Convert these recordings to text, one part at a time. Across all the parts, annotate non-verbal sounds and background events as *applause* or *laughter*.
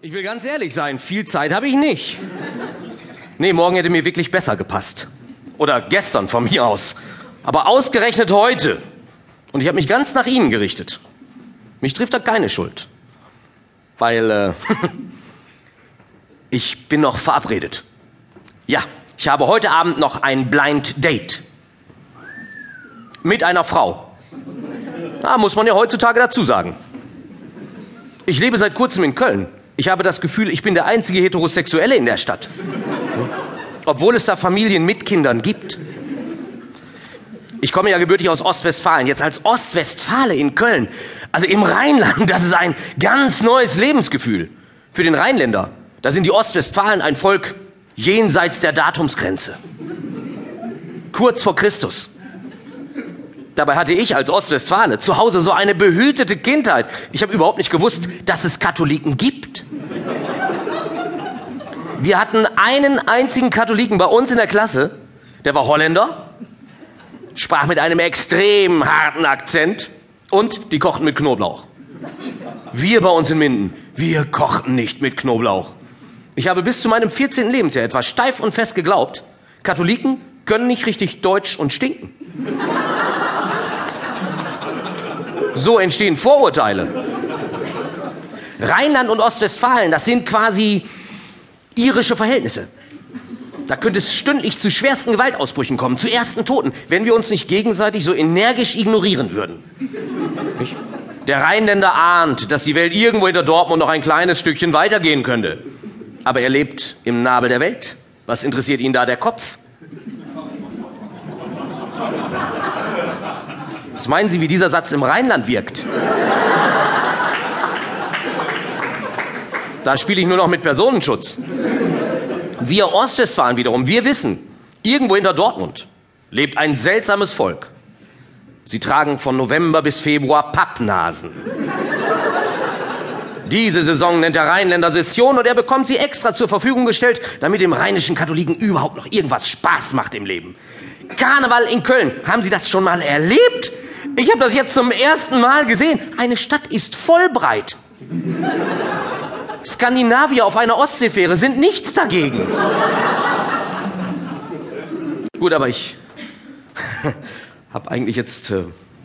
Ich will ganz ehrlich sein, viel Zeit habe ich nicht. Nee, morgen hätte mir wirklich besser gepasst. Oder gestern von mir aus. Aber ausgerechnet heute. Und ich habe mich ganz nach Ihnen gerichtet. Mich trifft da keine Schuld. Weil äh, *laughs* ich bin noch verabredet. Ja, ich habe heute Abend noch ein Blind Date. Mit einer Frau. Da muss man ja heutzutage dazu sagen. Ich lebe seit kurzem in Köln. Ich habe das Gefühl, ich bin der einzige Heterosexuelle in der Stadt. Obwohl es da Familien mit Kindern gibt. Ich komme ja gebürtig aus Ostwestfalen. Jetzt als Ostwestfale in Köln. Also im Rheinland, das ist ein ganz neues Lebensgefühl. Für den Rheinländer. Da sind die Ostwestfalen ein Volk jenseits der Datumsgrenze. Kurz vor Christus. Dabei hatte ich als Ostwestfale zu Hause so eine behütete Kindheit. Ich habe überhaupt nicht gewusst, dass es Katholiken gibt. Wir hatten einen einzigen Katholiken bei uns in der Klasse, der war Holländer, sprach mit einem extrem harten Akzent und die kochten mit Knoblauch. Wir bei uns in Minden, wir kochten nicht mit Knoblauch. Ich habe bis zu meinem 14. Lebensjahr etwas steif und fest geglaubt, Katholiken können nicht richtig deutsch und stinken. So entstehen Vorurteile. Rheinland und Ostwestfalen, das sind quasi irische Verhältnisse. Da könnte es stündlich zu schwersten Gewaltausbrüchen kommen, zu ersten Toten, wenn wir uns nicht gegenseitig so energisch ignorieren würden. Nicht? Der Rheinländer ahnt, dass die Welt irgendwo hinter Dortmund noch ein kleines Stückchen weitergehen könnte. Aber er lebt im Nabel der Welt. Was interessiert ihn da der Kopf? Was meinen Sie, wie dieser Satz im Rheinland wirkt? Da spiele ich nur noch mit Personenschutz. Wir Ostwestfalen wiederum, wir wissen, irgendwo hinter Dortmund lebt ein seltsames Volk. Sie tragen von November bis Februar Pappnasen. Diese Saison nennt der Rheinländer Session und er bekommt sie extra zur Verfügung gestellt, damit dem rheinischen Katholiken überhaupt noch irgendwas Spaß macht im Leben. Karneval in Köln. Haben Sie das schon mal erlebt? Ich habe das jetzt zum ersten Mal gesehen. Eine Stadt ist voll breit. Skandinavier auf einer Ostseefähre sind nichts dagegen. Gut, aber ich *laughs* habe eigentlich jetzt äh,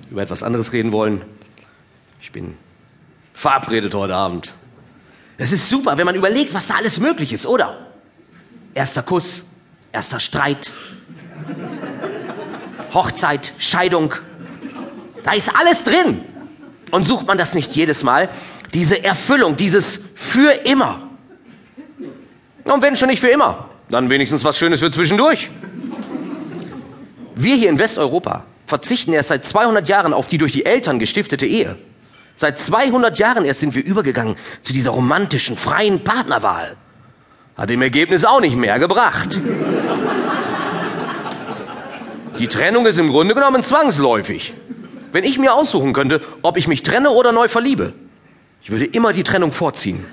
über etwas anderes reden wollen. Ich bin verabredet heute Abend. Es ist super, wenn man überlegt, was da alles möglich ist, oder? Erster Kuss, erster Streit, Hochzeit, Scheidung. Da ist alles drin. Und sucht man das nicht jedes Mal? Diese Erfüllung, dieses für immer. Und wenn schon nicht für immer, dann wenigstens was Schönes für zwischendurch. Wir hier in Westeuropa verzichten erst seit 200 Jahren auf die durch die Eltern gestiftete Ehe. Seit 200 Jahren erst sind wir übergegangen zu dieser romantischen, freien Partnerwahl. Hat im Ergebnis auch nicht mehr gebracht. Die Trennung ist im Grunde genommen zwangsläufig. Wenn ich mir aussuchen könnte, ob ich mich trenne oder neu verliebe, ich würde immer die Trennung vorziehen.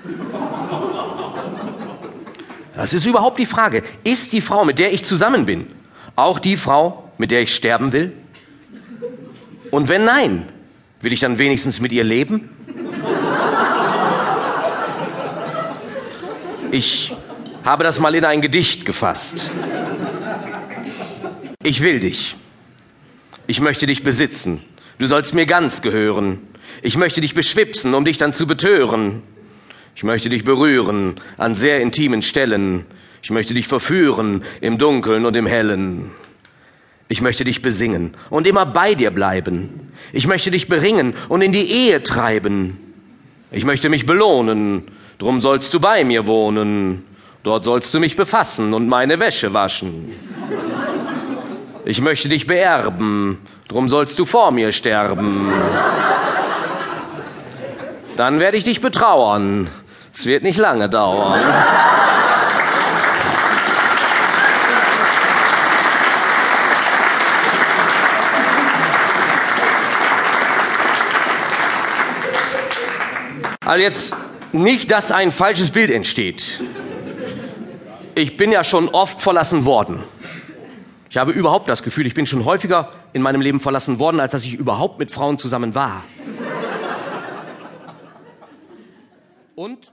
Das ist überhaupt die Frage. Ist die Frau, mit der ich zusammen bin, auch die Frau, mit der ich sterben will? Und wenn nein, Will ich dann wenigstens mit ihr leben? Ich habe das mal in ein Gedicht gefasst. Ich will dich. Ich möchte dich besitzen. Du sollst mir ganz gehören. Ich möchte dich beschwipsen, um dich dann zu betören. Ich möchte dich berühren an sehr intimen Stellen. Ich möchte dich verführen im Dunkeln und im Hellen. Ich möchte dich besingen und immer bei dir bleiben. Ich möchte dich beringen und in die Ehe treiben. Ich möchte mich belohnen, drum sollst du bei mir wohnen. Dort sollst du mich befassen und meine Wäsche waschen. Ich möchte dich beerben, drum sollst du vor mir sterben. Dann werde ich dich betrauern. Es wird nicht lange dauern. Also jetzt nicht, dass ein falsches Bild entsteht. Ich bin ja schon oft verlassen worden. Ich habe überhaupt das Gefühl, ich bin schon häufiger in meinem Leben verlassen worden, als dass ich überhaupt mit Frauen zusammen war. Und